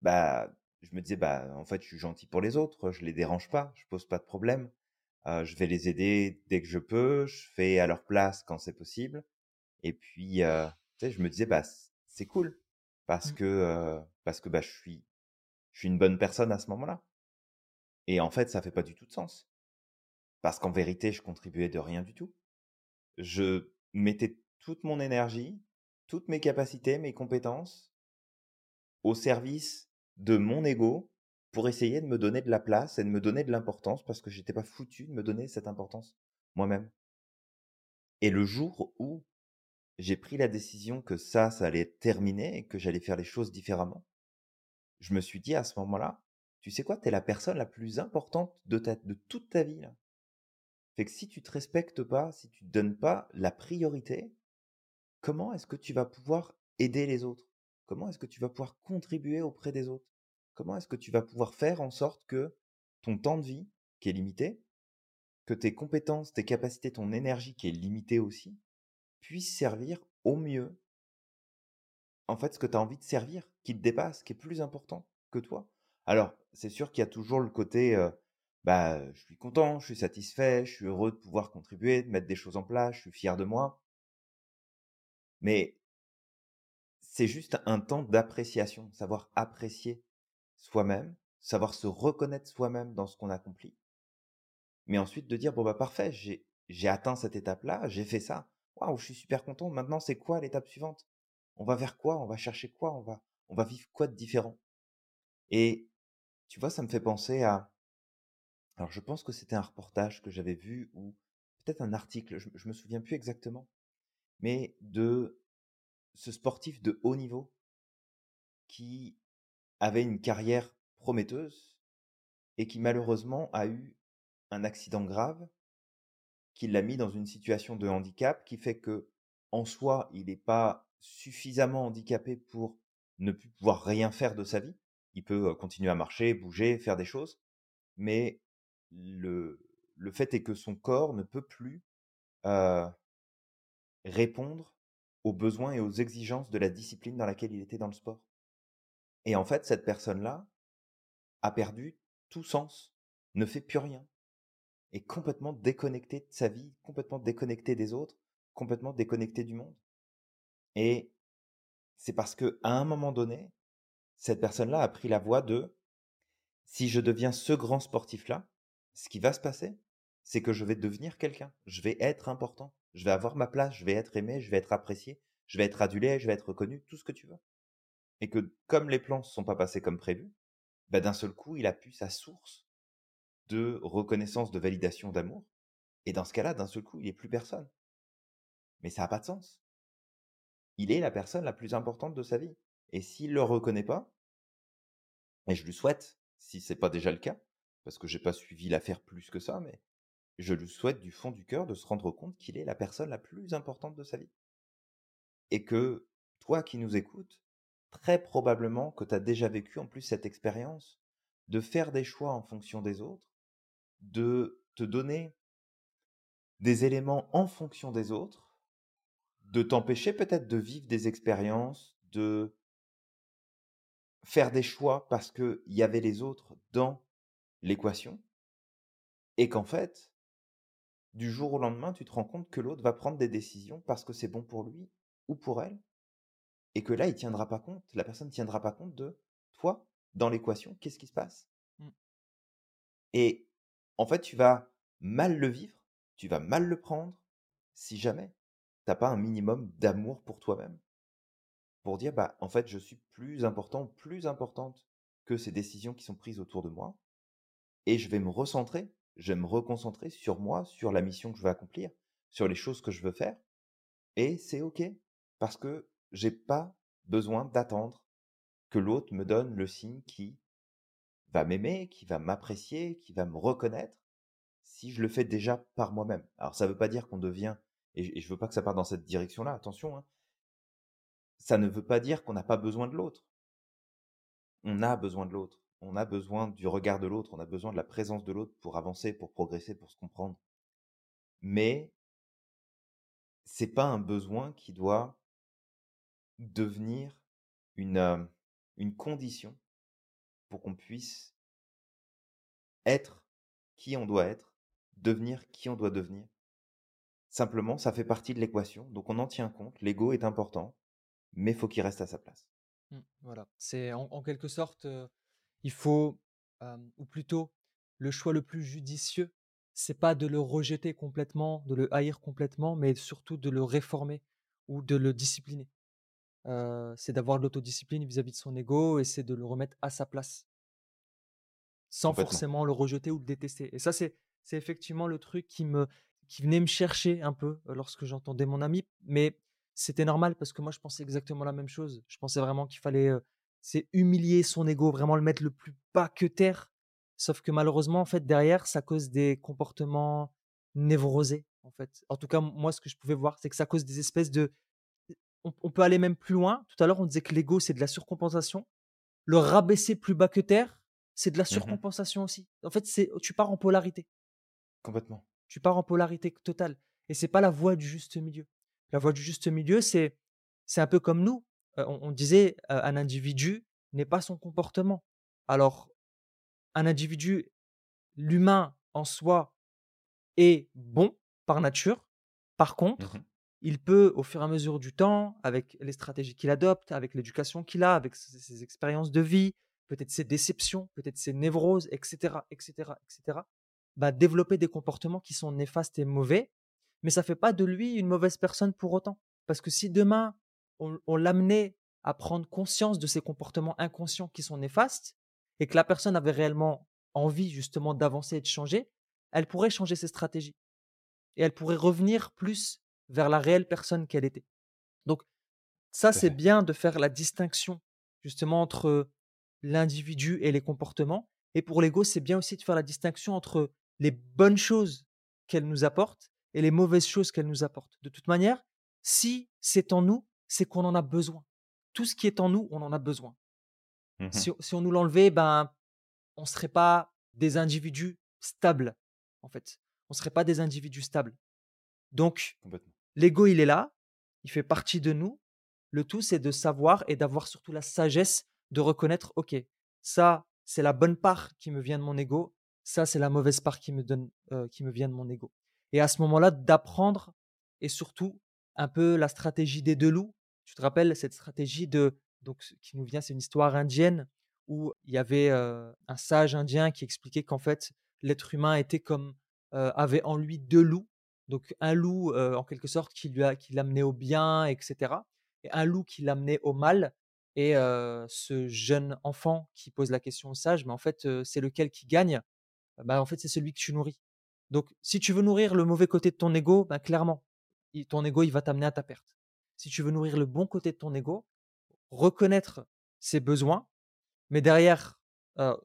bah, je me disais: «Bah, en fait, je suis gentil pour les autres, je les dérange pas, je pose pas de problème, heu, je vais les aider dès que je peux, je fais à leur place quand c'est possible» et puis, heu, tu sais, je me disais: «Bah, c'est cool parce Mmh. que, heu, parce que, bah, je suis je suis une bonne personne à ce moment-là» et en fait, ça fait pas du tout de sens. Parce qu'en vérité, je contribuais de rien du tout. Je mettais toute mon énergie, toutes mes capacités, mes compétences au service de mon ego pour essayer de me donner de la place et de me donner de l'importance parce que j'étais pas foutu de me donner cette importance moi-même. Et le jour où j'ai pris la décision que ça, ça allait être terminé et que j'allais faire les choses différemment, je me suis dit à ce moment-là: «Tu sais quoi? Tu es la personne la plus importante de ta de toute ta vie là. Fait que si tu te respectes pas, si tu te donnes pas la priorité, comment est-ce que tu vas pouvoir aider les autres? Comment est-ce que tu vas pouvoir contribuer auprès des autres? Comment est-ce que tu vas pouvoir faire en sorte que ton temps de vie, qui est limité, que tes compétences, tes capacités, ton énergie qui est limitée aussi, puisse servir au mieux, en fait, ce que tu as envie de servir, qui te dépasse, qui est plus important que toi? Alors, c'est sûr qu'il y a toujours le côté, bah, je suis content, je suis satisfait, je suis heureux de pouvoir contribuer, de mettre des choses en place, je suis fier de moi. Mais c'est juste un temps d'appréciation, savoir apprécier soi-même, savoir se reconnaître soi-même dans ce qu'on accomplit, mais ensuite de dire: «Bon, bah, parfait, j'ai atteint cette étape-là, j'ai fait ça. Waouh, je suis super content. Maintenant, c'est quoi l'étape suivante? On va vers quoi? On va chercher quoi? On va on va vivre quoi de différent?» et tu vois, ça me fait penser à alors je pense que c'était un reportage que j'avais vu ou peut-être un article, je je me souviens plus exactement, mais de ce sportif de haut niveau qui avait une carrière prometteuse et qui malheureusement a eu un accident grave qui l'a mis dans une situation de handicap qui fait que, en soi, il n'est pas suffisamment handicapé pour ne plus pouvoir rien faire de sa vie. Il peut euh, continuer à marcher, bouger, faire des choses, mais le, fait est que son corps ne peut plus euh, répondre aux besoins et aux exigences de la discipline dans laquelle il était dans le sport. Et en fait, cette personne-là a perdu tout sens, ne fait plus rien, est complètement déconnecté de sa vie, complètement déconnecté des autres, complètement déconnecté du monde. Et c'est parce que à un moment donné, cette personne-là a pris la voie de si je deviens ce grand sportif-là, ce qui va se passer, c'est que je vais devenir quelqu'un, je vais être important, je vais avoir ma place, je vais être aimé, je vais être apprécié, je vais être adulé, je vais être reconnu, tout ce que tu veux. Et que comme les plans ne sont pas passés comme prévu, bah, d'un seul coup, il a pu sa source de reconnaissance, de validation, d'amour. Et dans ce cas-là, d'un seul coup, il est plus personne. Mais ça n'a pas de sens. Il est la personne la plus importante de sa vie. Et s'il le reconnaît pas, et je lui souhaite, si c'est pas déjà le cas, parce que j'ai pas suivi l'affaire plus que ça, mais je lui souhaite du fond du cœur de se rendre compte qu'il est la personne la plus importante de sa vie. Et que toi qui nous écoutes, très probablement que tu as déjà vécu en plus cette expérience de faire des choix en fonction des autres, de te donner des éléments en fonction des autres, de t'empêcher peut-être de vivre des expériences, de faire des choix parce qu'il y avait les autres dans l'équation et qu'en fait, du jour au lendemain, tu te rends compte que l'autre va prendre des décisions parce que c'est bon pour lui ou pour elle et que là, il tiendra pas compte, la personne ne tiendra pas compte de toi dans l'équation, qu'est-ce qui se passe? Mmh. Et en fait, tu vas mal le vivre, tu vas mal le prendre si jamais t'as pas un minimum d'amour pour toi-même. Pour dire, bah, en fait, je suis plus important, plus importante que ces décisions qui sont prises autour de moi. Et je vais me recentrer, je vais me reconcentrer sur moi, sur la mission que je veux accomplir, sur les choses que je veux faire. Et c'est OK. Parce que j'ai pas besoin d'attendre que l'autre me donne le signe qui va m'aimer, qui va m'apprécier, qui va me reconnaître, si je le fais déjà par moi-même. Alors ça ne veut pas dire qu'on devient, et je veux pas que ça parte dans cette direction-là, attention, hein, ça ne veut pas dire qu'on n'a pas besoin de l'autre. On a besoin de l'autre. On a besoin du regard de l'autre. On a besoin de la présence de l'autre pour avancer, pour progresser, pour se comprendre. Mais c'est pas un besoin qui doit devenir une, euh, une condition pour qu'on puisse être qui on doit être, devenir qui on doit devenir. Simplement, ça fait partie de l'équation, donc on en tient compte, l'ego est important, mais faut qu'il reste à sa place. Mmh, voilà, c'est en, quelque sorte, il faut, ou plutôt, le choix le plus judicieux, c'est pas de le rejeter complètement, de le haïr complètement, mais surtout de le réformer ou de le discipliner c'est d'avoir de l'autodiscipline vis-à-vis de son ego et c'est de le remettre à sa place. Sans forcément le rejeter ou le détester. Et ça, c'est, c'est effectivement le truc qui me, qui venait me chercher un peu lorsque j'entendais mon ami. Mais c'était normal parce que moi, je pensais exactement la même chose. Je pensais vraiment qu'il fallait, c'est humilier son ego, vraiment le mettre le plus bas que terre. Sauf que malheureusement, en fait, derrière, ça cause des comportements névrosés, en fait. En tout cas, moi, ce que je pouvais voir, c'est que ça cause des espèces de on, peut aller même plus loin. Tout à l'heure, on disait que l'ego, c'est de la surcompensation. Le rabaisser plus bas que terre, c'est de la mmh surcompensation aussi. En fait, c'est tu pars en polarité. Complètement. Tu pars en polarité totale. Et c'est pas la voie du juste milieu. La voie du juste milieu, c'est c'est un peu comme nous. On, disait un individu n'est pas son comportement. Alors, un individu, l'humain en soi, est bon par nature. Par contre, mmh il peut, au fur et à mesure du temps, avec les stratégies qu'il adopte, avec l'éducation qu'il a, avec ses, expériences de vie, peut-être ses déceptions, peut-être ses névroses, etc., etc., etc., développer des comportements qui sont néfastes et mauvais, mais ça ne fait pas de lui une mauvaise personne pour autant. Parce que si demain, on, l'amenait à prendre conscience de ces comportements inconscients qui sont néfastes, et que la personne avait réellement envie justement d'avancer et de changer, elle pourrait changer ses stratégies. Et elle pourrait revenir plus vers la réelle personne qu'elle était. Donc, ça, c'est bien de faire la distinction justement entre l'individu et les comportements. Et pour l'ego, c'est bien aussi de faire la distinction entre les bonnes choses qu'elle nous apporte et les mauvaises choses qu'elle nous apporte. De toute manière, si c'est en nous, c'est qu'on en a besoin. Tout ce qui est en nous, on en a besoin. Mmh si, si, on nous l'enlevait, ben, on ne serait pas des individus stables, en fait. On ne serait pas des individus stables. Donc, L'ego, il est là, il fait partie de nous. Le tout, c'est de savoir et d'avoir surtout la sagesse de reconnaître, OK, ça, c'est la bonne part qui me vient de mon ego, ça, c'est la mauvaise part qui me, donne, euh, qui me vient de mon ego. Et à ce moment-là, d'apprendre et surtout un peu la stratégie des deux loups. Tu te rappelles cette stratégie de, donc, qui nous vient, c'est une histoire indienne où il y avait un sage indien qui expliquait qu'en fait, l'être humain était comme, avait en lui deux loups donc un loup, en quelque sorte, qui lui a, qui l'amenait au bien, etc. Et un loup qui l'amenait au mal. Et ce jeune enfant qui pose la question au sage, mais en fait, c'est lequel qui gagne? Bah, En fait, c'est celui que tu nourris. Donc, si tu veux nourrir le mauvais côté de ton ego, bah, clairement, ton ego, il va t'amener à ta perte. Si tu veux nourrir le bon côté de ton ego, reconnaître ses besoins, mais derrière,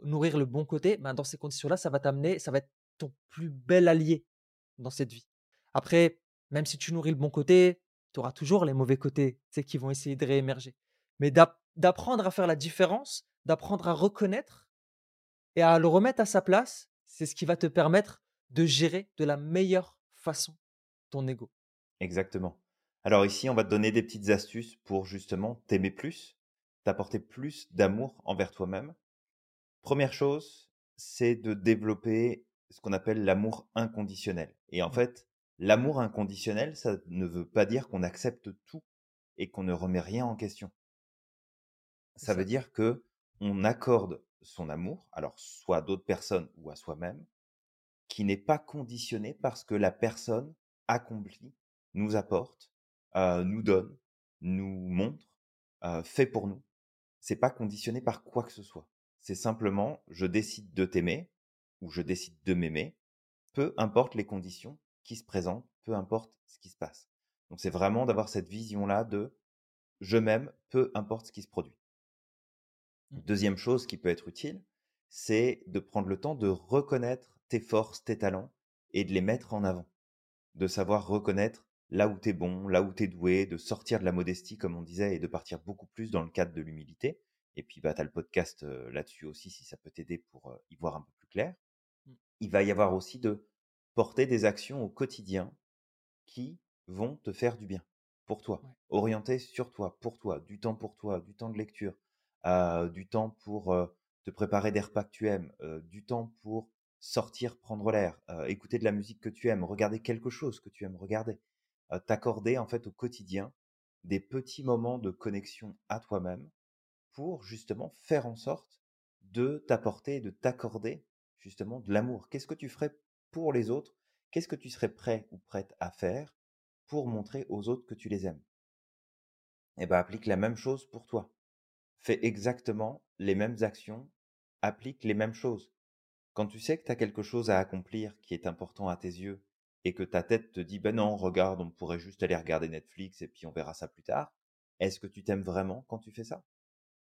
nourrir le bon côté, bah, dans ces conditions-là, ça va t'amener, ça va être ton plus bel allié dans cette vie. Après, même si tu nourris le bon côté, tu auras toujours les mauvais côtés qui vont essayer de réémerger. Mais d'apprendre à faire la différence, d'apprendre à reconnaître et à le remettre à sa place, c'est ce qui va te permettre de gérer de la meilleure façon ton ego. Exactement. Alors ici, on va te donner des petites astuces pour justement t'aimer plus, t'apporter plus d'amour envers toi-même, première chose, c'est de développer ce qu'on appelle l'amour inconditionnel. Et en fait, l'amour inconditionnel, ça ne veut pas dire qu'on accepte tout et qu'on ne remet rien en question. Ça, veut dire que on accorde son amour, alors soit à d'autres personnes ou à soi-même, qui n'est pas conditionné parce que la personne accomplit, nous apporte, nous donne, nous montre, euh, fait pour nous. C'est pas conditionné par quoi que ce soit. C'est simplement, je décide de t'aimer ou je décide de m'aimer, peu importe les conditions qui se présentent, peu importe ce qui se passe. Donc c'est vraiment d'avoir cette vision-là de je m'aime, peu importe ce qui se produit. Mmh. Deuxième chose qui peut être utile, c'est de prendre le temps de reconnaître tes forces, tes talents et de les mettre en avant. De savoir reconnaître là où tu es bon, là où tu es doué, de sortir de la modestie, comme on disait, et de partir beaucoup plus dans le cadre de l'humilité. Et puis, bah, tu as le podcast là-dessus aussi, si ça peut t'aider pour y voir un peu plus clair. Mmh. Il va y avoir aussi de porter des actions au quotidien qui vont te faire du bien pour toi, orienter sur toi, pour toi, du temps pour toi, du temps de lecture, du temps pour te préparer des repas que tu aimes, du temps pour sortir, prendre l'air, écouter de la musique que tu aimes, regarder quelque chose que tu aimes regarder, t'accorder en fait au quotidien des petits moments de connexion à toi-même pour justement faire en sorte de t'apporter, de t'accorder justement de l'amour. Qu'est-ce que tu ferais pour les autres? Qu'est-ce que tu serais prêt ou prête à faire pour montrer aux autres que tu les aimes? Eh bien, applique la même chose pour toi. Fais exactement les mêmes actions, applique les mêmes choses. Quand tu sais que tu as quelque chose à accomplir qui est important à tes yeux et que ta tête te dit ben non, regarde, on pourrait juste aller regarder Netflix et puis on verra ça plus tard, est-ce que tu t'aimes vraiment quand tu fais ça?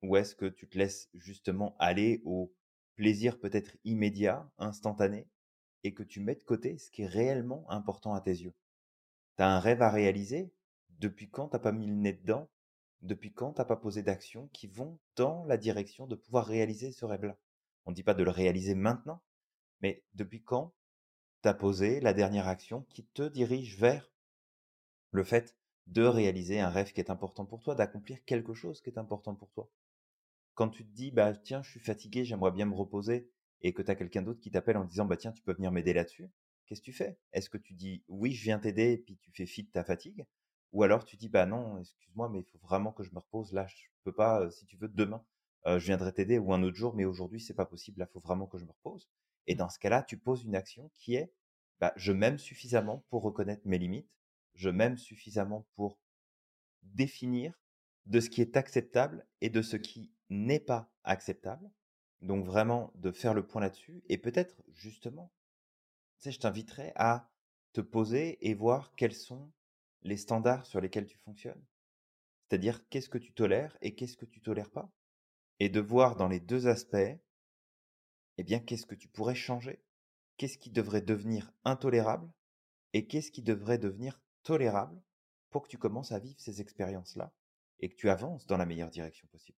Ou est-ce que tu te laisses justement aller au plaisir peut-être immédiat, instantané, et que tu mets de côté ce qui est réellement important à tes yeux? Tu as un rêve à réaliser? Depuis quand t'as pas mis le nez dedans? Depuis quand t'as pas posé d'actions qui vont dans la direction de pouvoir réaliser ce rêve-là? On ne dit pas de le réaliser maintenant, mais depuis quand t'as posé la dernière action qui te dirige vers le fait de réaliser un rêve qui est important pour toi, d'accomplir quelque chose qui est important pour toi? Quand tu te dis, bah tiens, je suis fatigué, j'aimerais bien me reposer, et que tu as quelqu'un d'autre qui t'appelle en disant, bah tiens, tu peux venir m'aider là-dessus, qu'est-ce que tu fais? Est-ce que tu dis, oui, je viens t'aider, et puis tu fais fi de ta fatigue? Ou alors tu dis, bah non, excuse-moi, mais il faut vraiment que je me repose, là, je peux pas, si tu veux, demain, je viendrai t'aider, ou un autre jour, mais aujourd'hui, c'est pas possible, là, il faut vraiment que je me repose. Et dans ce cas-là, tu poses une action qui est, bah, je m'aime suffisamment pour reconnaître mes limites, je m'aime suffisamment pour définir de ce qui est acceptable et de ce qui n'est pas acceptable. Donc vraiment de faire le point là-dessus et peut-être justement, tu sais, je t'inviterai à te poser et voir quels sont les standards sur lesquels tu fonctionnes. C'est-à-dire qu'est-ce que tu tolères et qu'est-ce que tu tolères pas? Et de voir dans les deux aspects, eh bien, qu'est-ce que tu pourrais changer? Qu'est-ce qui devrait devenir intolérable et qu'est-ce qui devrait devenir tolérable pour que tu commences à vivre ces expériences-là et que tu avances dans la meilleure direction possible?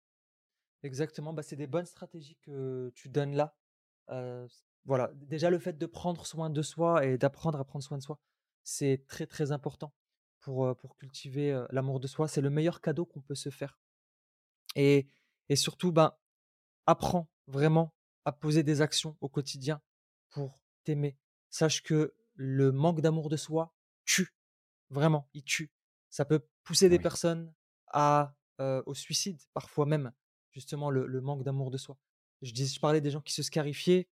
Exactement, bah, c'est des bonnes stratégies que tu donnes là. voilà, déjà le fait de prendre soin de soi et d'apprendre à prendre soin de soi, c'est très très important pour, pour cultiver l'amour de soi. C'est le meilleur cadeau qu'on peut se faire. Et, et surtout, ben, apprends vraiment à poser des actions au quotidien pour t'aimer. Sache que le manque d'amour de soi tue. Vraiment, il tue. Ça peut pousser des personnes à, au suicide, parfois même, justement, le, manque d'amour de soi. Je, dis, je parlais des gens qui se scarifiaient.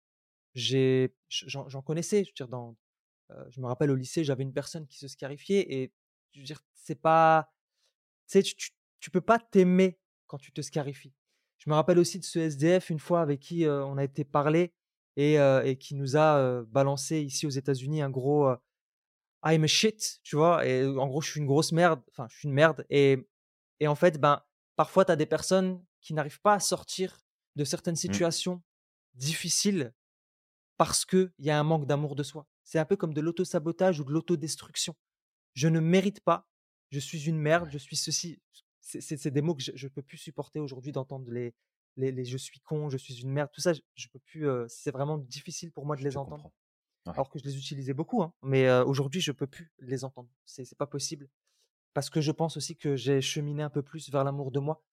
J'en, connaissais. Je, veux dire, dans, je me rappelle au lycée, j'avais une personne qui se scarifiait et je veux dire, c'est pas. Tu sais, tu, tu peux pas t'aimer quand tu te scarifies. Je me rappelle aussi de ce SDF une fois avec qui on a été parler et, qui nous a balancé ici aux États-Unis un gros I'm a shit, tu vois, et en gros, je suis une grosse merde, enfin, je suis une merde. Et, et en fait, ben, parfois, tu as des personnes qui n'arrivent pas à sortir de certaines mmh. situations difficiles parce qu'il y a un manque d'amour de soi. C'est un peu comme de l'auto-sabotage ou de l'autodestruction. Je ne mérite pas, je suis une merde, je suis ceci. C'est des mots que je ne peux plus supporter aujourd'hui d'entendre les, les, je suis con, je suis une merde, tout ça, je, peux plus. c'est vraiment difficile pour moi de les entendre. Alors que je les utilisais beaucoup, hein, mais aujourd'hui je peux plus les entendre. C'est pas possible parce que je pense aussi que j'ai cheminé un peu plus vers l'amour de moi.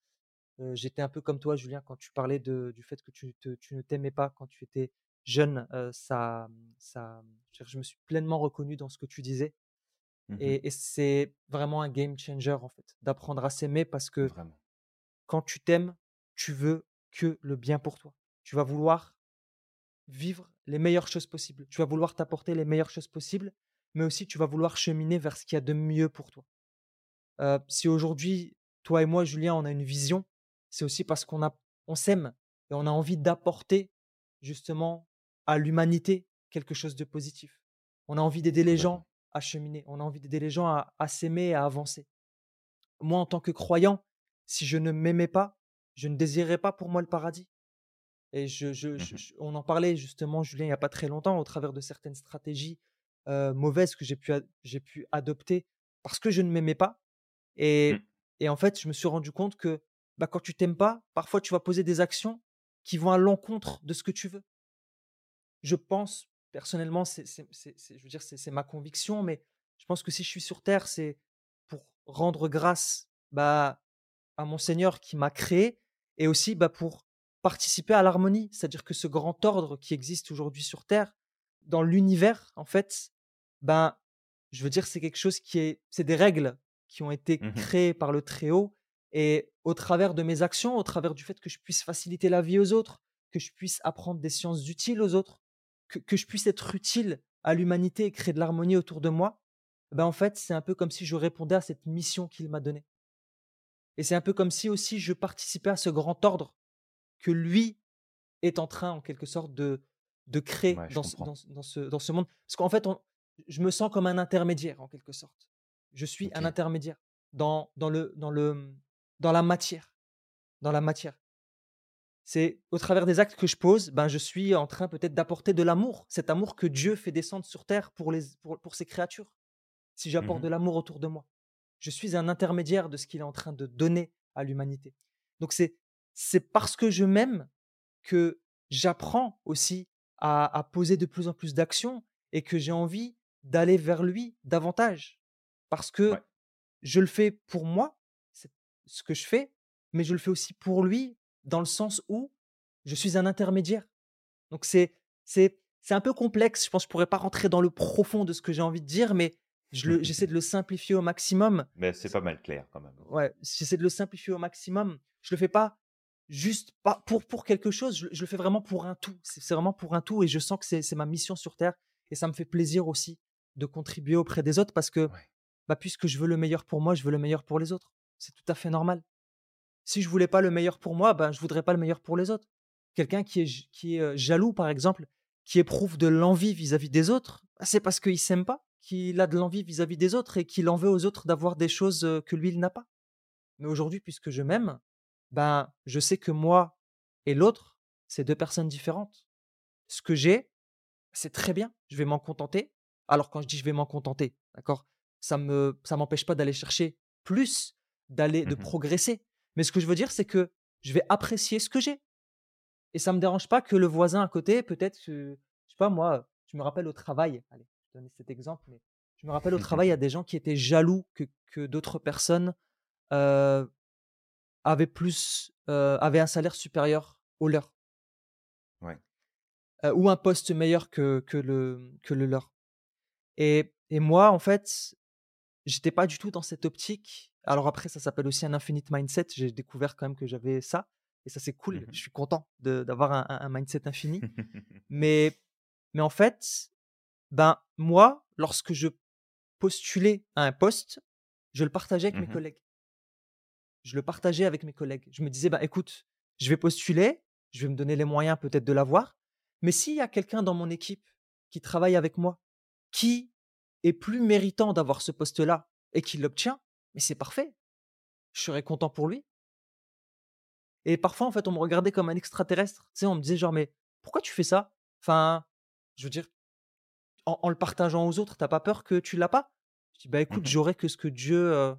j'étais un peu comme toi, Julien, quand tu parlais de, du fait que tu, tu ne t'aimais pas quand tu étais jeune. ça, ça, je me suis pleinement reconnu dans ce que tu disais. Mmh Et, et c'est vraiment un game changer, en fait, d'apprendre à s'aimer parce que Vraiment. quand tu t'aimes, tu veux que le bien pour toi. Tu vas vouloir vivre les meilleures choses possibles. Tu vas vouloir t'apporter les meilleures choses possibles, mais aussi tu vas vouloir cheminer vers ce qu'il y a de mieux pour toi. Euh, si aujourd'hui, toi et moi, Julien, on a une vision, c'est aussi parce qu'on a, on s'aime et on a envie d'apporter justement à l'humanité quelque chose de positif. On a envie d'aider les gens à cheminer. On a envie d'aider les gens à, à s'aimer et à avancer. Moi, en tant que croyant, si je ne m'aimais pas, je ne désirerais pas pour moi le paradis. Et je, je, Mmh on en parlait justement, Julien, il n'y a pas très longtemps, au travers de certaines stratégies euh, mauvaises que j'ai pu, j'ai pu adopter parce que je ne m'aimais pas. Et, Mmh. et en fait, je me suis rendu compte que bah, quand tu t'aimes pas, parfois tu vas poser des actions qui vont à l'encontre de ce que tu veux. Je pense, personnellement, c'est, je veux dire, c'est, c'est ma conviction, mais je pense que si je suis sur Terre, c'est pour rendre grâce bah, à mon Seigneur qui m'a créé et aussi bah, pour participer à l'harmonie. C'est-à-dire que ce grand ordre qui existe aujourd'hui sur Terre, dans l'univers, en fait, ben, je veux dire, c'est quelque chose qui est, c'est des règles qui ont été Mmh créées par le Très-Haut et au travers de mes actions, au travers du fait que je puisse faciliter la vie aux autres, que je puisse apprendre des sciences utiles aux autres, que, que je puisse être utile à l'humanité et créer de l'harmonie autour de moi, ben en fait, c'est un peu comme si je répondais à cette mission qu'il m'a donnée. Et c'est un peu comme si aussi je participais à ce grand ordre que lui est en train, en quelque sorte, de, de créer Ouais, dans ce, comprends. dans, ce, dans ce- dans ce monde. Parce qu'en fait, on- je me sens comme un intermédiaire, en quelque sorte. Je suis un intermédiaire dans, dans, le, dans, le, dans la matière. Dans la matière. C'est au travers des actes que je pose, ben, je suis en train peut-être d'apporter de l'amour, cet amour que Dieu fait descendre sur terre pour, les, pour, pour ses créatures. Si j'apporte Mmh de l'amour autour de moi, je suis un intermédiaire de ce qu'il est en train de donner à l'humanité. Donc c'est c'est parce que je m'aime que j'apprends aussi à, à poser de plus en plus d'actions et que j'ai envie d'aller vers lui davantage. Parce Ouais. que je le fais pour moi, c'est ce que je fais, mais je le fais aussi pour lui dans le sens où je suis un intermédiaire. Donc c'est c'est c'est un peu complexe. Je pense que je pourrais pas rentrer dans le profond de ce que j'ai envie de dire, mais je j'essaie de le simplifier au maximum. Mais c'est pas mal clair quand même. Ouais, j'essaie de le simplifier au maximum. Je le fais pas juste pas pour pour quelque chose. Je, je le fais vraiment pour un tout. C'est vraiment pour un tout, et je sens que c'est c'est ma mission sur terre, et ça me fait plaisir aussi de contribuer auprès des autres parce que Ouais. bah, puisque je veux le meilleur pour moi, je veux le meilleur pour les autres. C'est tout à fait normal. Si je voulais pas le meilleur pour moi, ben, je voudrais pas le meilleur pour les autres. Quelqu'un qui est, j- qui est euh, jaloux, par exemple, qui éprouve de l'envie vis-à-vis des autres, bah, c'est parce qu'il s'aime pas, qu'il a de l'envie vis-à-vis des autres et qu'il en veut aux autres d'avoir des choses que lui, il n'a pas. Mais aujourd'hui, puisque je m'aime, ben, je sais que moi et l'autre, c'est deux personnes différentes. Ce que j'ai, c'est très bien, je vais m'en contenter. Alors quand je dis je vais m'en contenter, d'accord, ça me ça m'empêche pas d'aller chercher plus, d'aller de Mmh progresser. Mais ce que je veux dire, c'est que je vais apprécier ce que j'ai. Et ça me dérange pas que le voisin à côté, peut-être, que- je sais pas moi, je me rappelle au travail, allez, je vais donner cet exemple, mais je me rappelle au travail, il y a des gens qui étaient jaloux que, que d'autres personnes euh, avaient plus, euh, avaient un salaire supérieur au leur, Ouais. euh, ou un poste meilleur que, que, le, que le leur. Et, et moi, en fait, j'étais pas du tout dans cette optique. Alors après, ça s'appelle aussi un infinite mindset. J'ai découvert quand même que j'avais ça. Et ça, c'est cool. Mmh Je suis content d'avoir un, mindset infini. Mais, mais en fait, ben, moi, lorsque je postulais à un poste, je le partageais avec mes Mmh collègues. Je le partageais avec mes collègues. Je me disais, bah, écoute, je vais postuler, je vais me donner les moyens peut-être de l'avoir. Mais s'il y a quelqu'un dans mon équipe qui travaille avec moi, qui est plus méritant d'avoir ce poste-là et qui l'obtient, mais c'est parfait. Je serais content pour lui. Et parfois, en fait, on me regardait comme un extraterrestre. Tu sais, on me disait genre, mais pourquoi tu fais ça? Enfin, je veux dire, en, en le partageant aux autres, t'as pas peur que tu l'as pas? Je dis, bah écoute, Mmh j'aurai que ce que Dieu euh,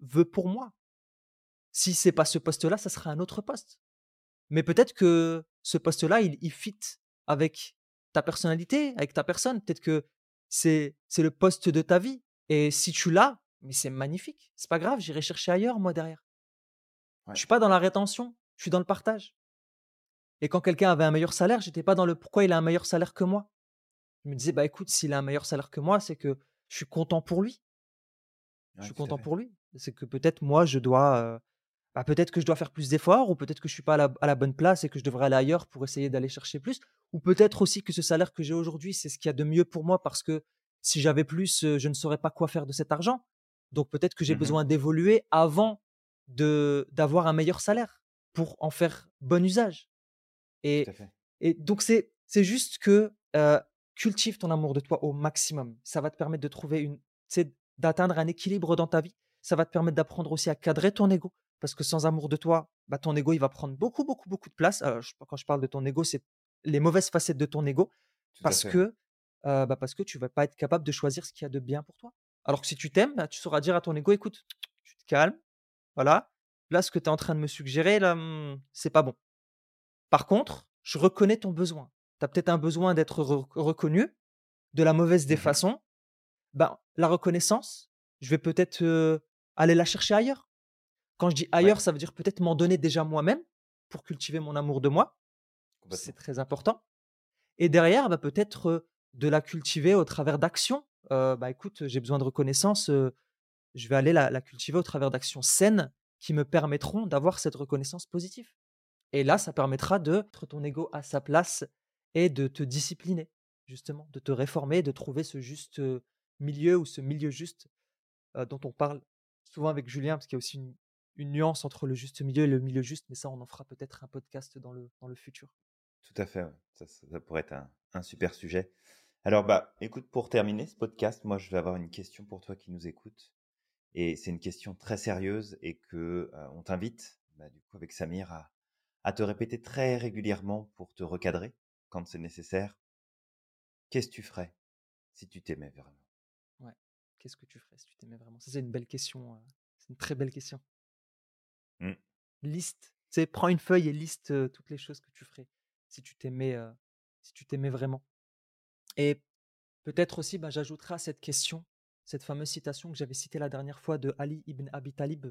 veut pour moi. Si c'est pas ce poste-là, ça sera un autre poste. Mais peut-être que ce poste-là, il, il fit avec ta personnalité, avec ta personne. Peut-être que c'est c'est le poste de ta vie. Et si tu l'as, mais c'est magnifique. C'est pas grave, j'irai chercher ailleurs, moi, derrière. Je suis pas dans la rétention, je suis dans le partage. Et quand quelqu'un avait un meilleur salaire, j'étais pas dans le pourquoi il a un meilleur salaire que moi. Je me disais, bah écoute, s'il a un meilleur salaire que moi, c'est que je suis content pour lui. Je suis content pour lui. C'est que peut-être moi, je dois, bah, peut-être que je dois faire plus d'efforts, ou peut-être que je suis pas à la, bonne place et que je devrais aller ailleurs pour essayer d'aller chercher plus, ou peut-être aussi que ce salaire que j'ai aujourd'hui, c'est ce qu'il y a de mieux pour moi parce que si j'avais plus, je ne saurais pas quoi faire de cet argent. Donc peut-être que j'ai mmh besoin d'évoluer avant de d'avoir un meilleur salaire pour en faire bon usage. Et, et donc c'est c'est juste que cultive ton amour de toi au maximum. Ça va te permettre de trouver une, d'atteindre un équilibre dans ta vie. Ça va te permettre d'apprendre aussi à cadrer ton ego. Parce que sans amour de toi, bah, ton ego, il va prendre beaucoup, beaucoup, beaucoup de place. quand je parle de ton ego, c'est les mauvaises facettes de ton ego. parce que, bah, parce que tu vas pas être capable de choisir ce qu'il y a de bien pour toi. Alors que si tu t'aimes, bah, tu sauras dire à ton ego, écoute, tu te calmes. Voilà. Là, ce que tu es en train de me suggérer, là, mmh, c'est pas bon. Par contre, je reconnais ton besoin. Tu as peut-être un besoin d'être reconnu de la mauvaise des mmh façons ben, la reconnaissance, je vais peut-être aller la chercher ailleurs. Quand je dis ailleurs, ça veut dire peut-être m'en donner déjà moi-même pour cultiver mon amour de moi. C'est très important. Et derrière, bah, peut-être de la cultiver au travers d'actions. Bah écoute, j'ai besoin de reconnaissance, je vais aller la, cultiver au travers d'actions saines qui me permettront d'avoir cette reconnaissance positive. Et là, ça permettra de mettre ton ego à sa place et de te discipliner, justement, de te réformer, de trouver ce juste milieu ou ce milieu juste dont on parle souvent avec Julien, parce qu'il y a aussi une, nuance entre le juste milieu et le milieu juste, mais ça, on en fera peut-être un podcast dans le, dans le futur. Tout à fait, ça, pourrait être un, super sujet. Alors, bah, écoute, pour terminer ce podcast, moi, je vais avoir une question pour toi qui nous écoute. Et c'est une question très sérieuse et que on t'invite, bah, du coup, avec Samir, à, à te répéter très régulièrement pour te recadrer quand c'est nécessaire. Qu'est-ce que tu ferais si tu t'aimais vraiment? Qu'est-ce que tu ferais si tu t'aimais vraiment? Ça, c'est une belle question. c'est une très belle question. Mmh. Liste. Tu prends une feuille et liste toutes les choses que tu ferais si tu t'aimais, si tu t'aimais vraiment. Et peut-être aussi, bah, j'ajouterai à cette question cette fameuse citation que j'avais citée la dernière fois de Ali ibn Abi Talib,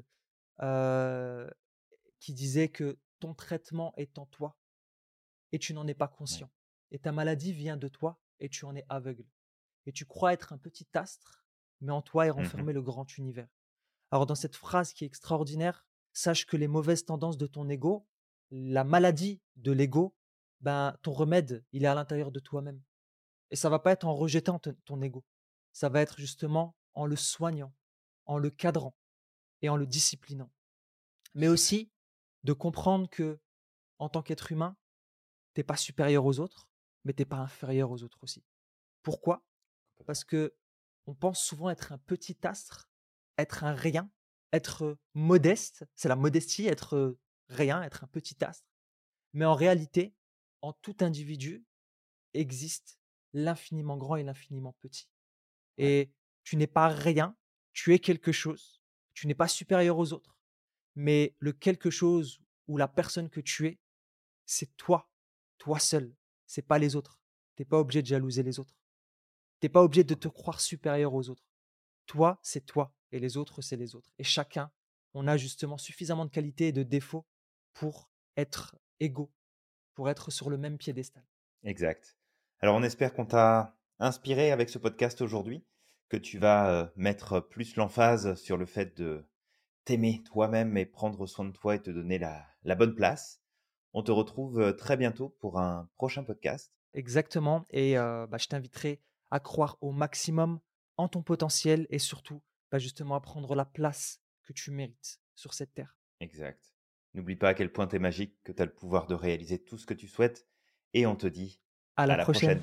qui disait que ton traitement est en toi et tu n'en es pas conscient. Et ta maladie vient de toi et tu en es aveugle. Et tu crois être un petit astre mais en toi est mmh renfermé le grand univers. Alors dans cette phrase qui est extraordinaire, sache que les mauvaises tendances de ton ego, la maladie de l'ego, ben ton remède, il est à l'intérieur de toi-même. Et ça va pas être en rejetant ton ego, ça va être justement en le soignant, en le cadrant et en le disciplinant. Mais aussi de comprendre que en tant qu'être humain, t'es pas supérieur aux autres, mais t'es pas inférieur aux autres aussi. Pourquoi? Parce que on pense souvent être un petit astre, être un rien, être modeste, c'est la modestie, être rien, être un petit astre. Mais en réalité, en tout individu existe l'infiniment grand et l'infiniment petit. Et tu n'es pas rien, tu es quelque chose. Tu n'es pas supérieur aux autres. Mais le quelque chose ou la personne que tu es, c'est toi, toi seul. C'est pas les autres. Tu n'es pas obligé de jalouser les autres. T'es pas obligé de te croire supérieur aux autres. Toi, c'est toi et les autres, c'est les autres. Et chacun, on a justement suffisamment de qualités et de défauts pour être égaux, pour être sur le même piédestal. Exact. Alors on espère qu'on t'a inspiré avec ce podcast aujourd'hui, que tu vas euh, mettre plus l'emphase sur le fait de t'aimer toi-même et prendre soin de toi et te donner la, la bonne place. On te retrouve euh, très bientôt pour un prochain podcast. Exactement. Et euh, bah, je t'inviterai à croire au maximum en ton potentiel et surtout bah, justement à prendre la place que tu mérites sur cette terre. Exact. N'oublie pas à quel point tu es magique, que tu as le pouvoir de réaliser tout ce que tu souhaites et on te dit à la, prochaine.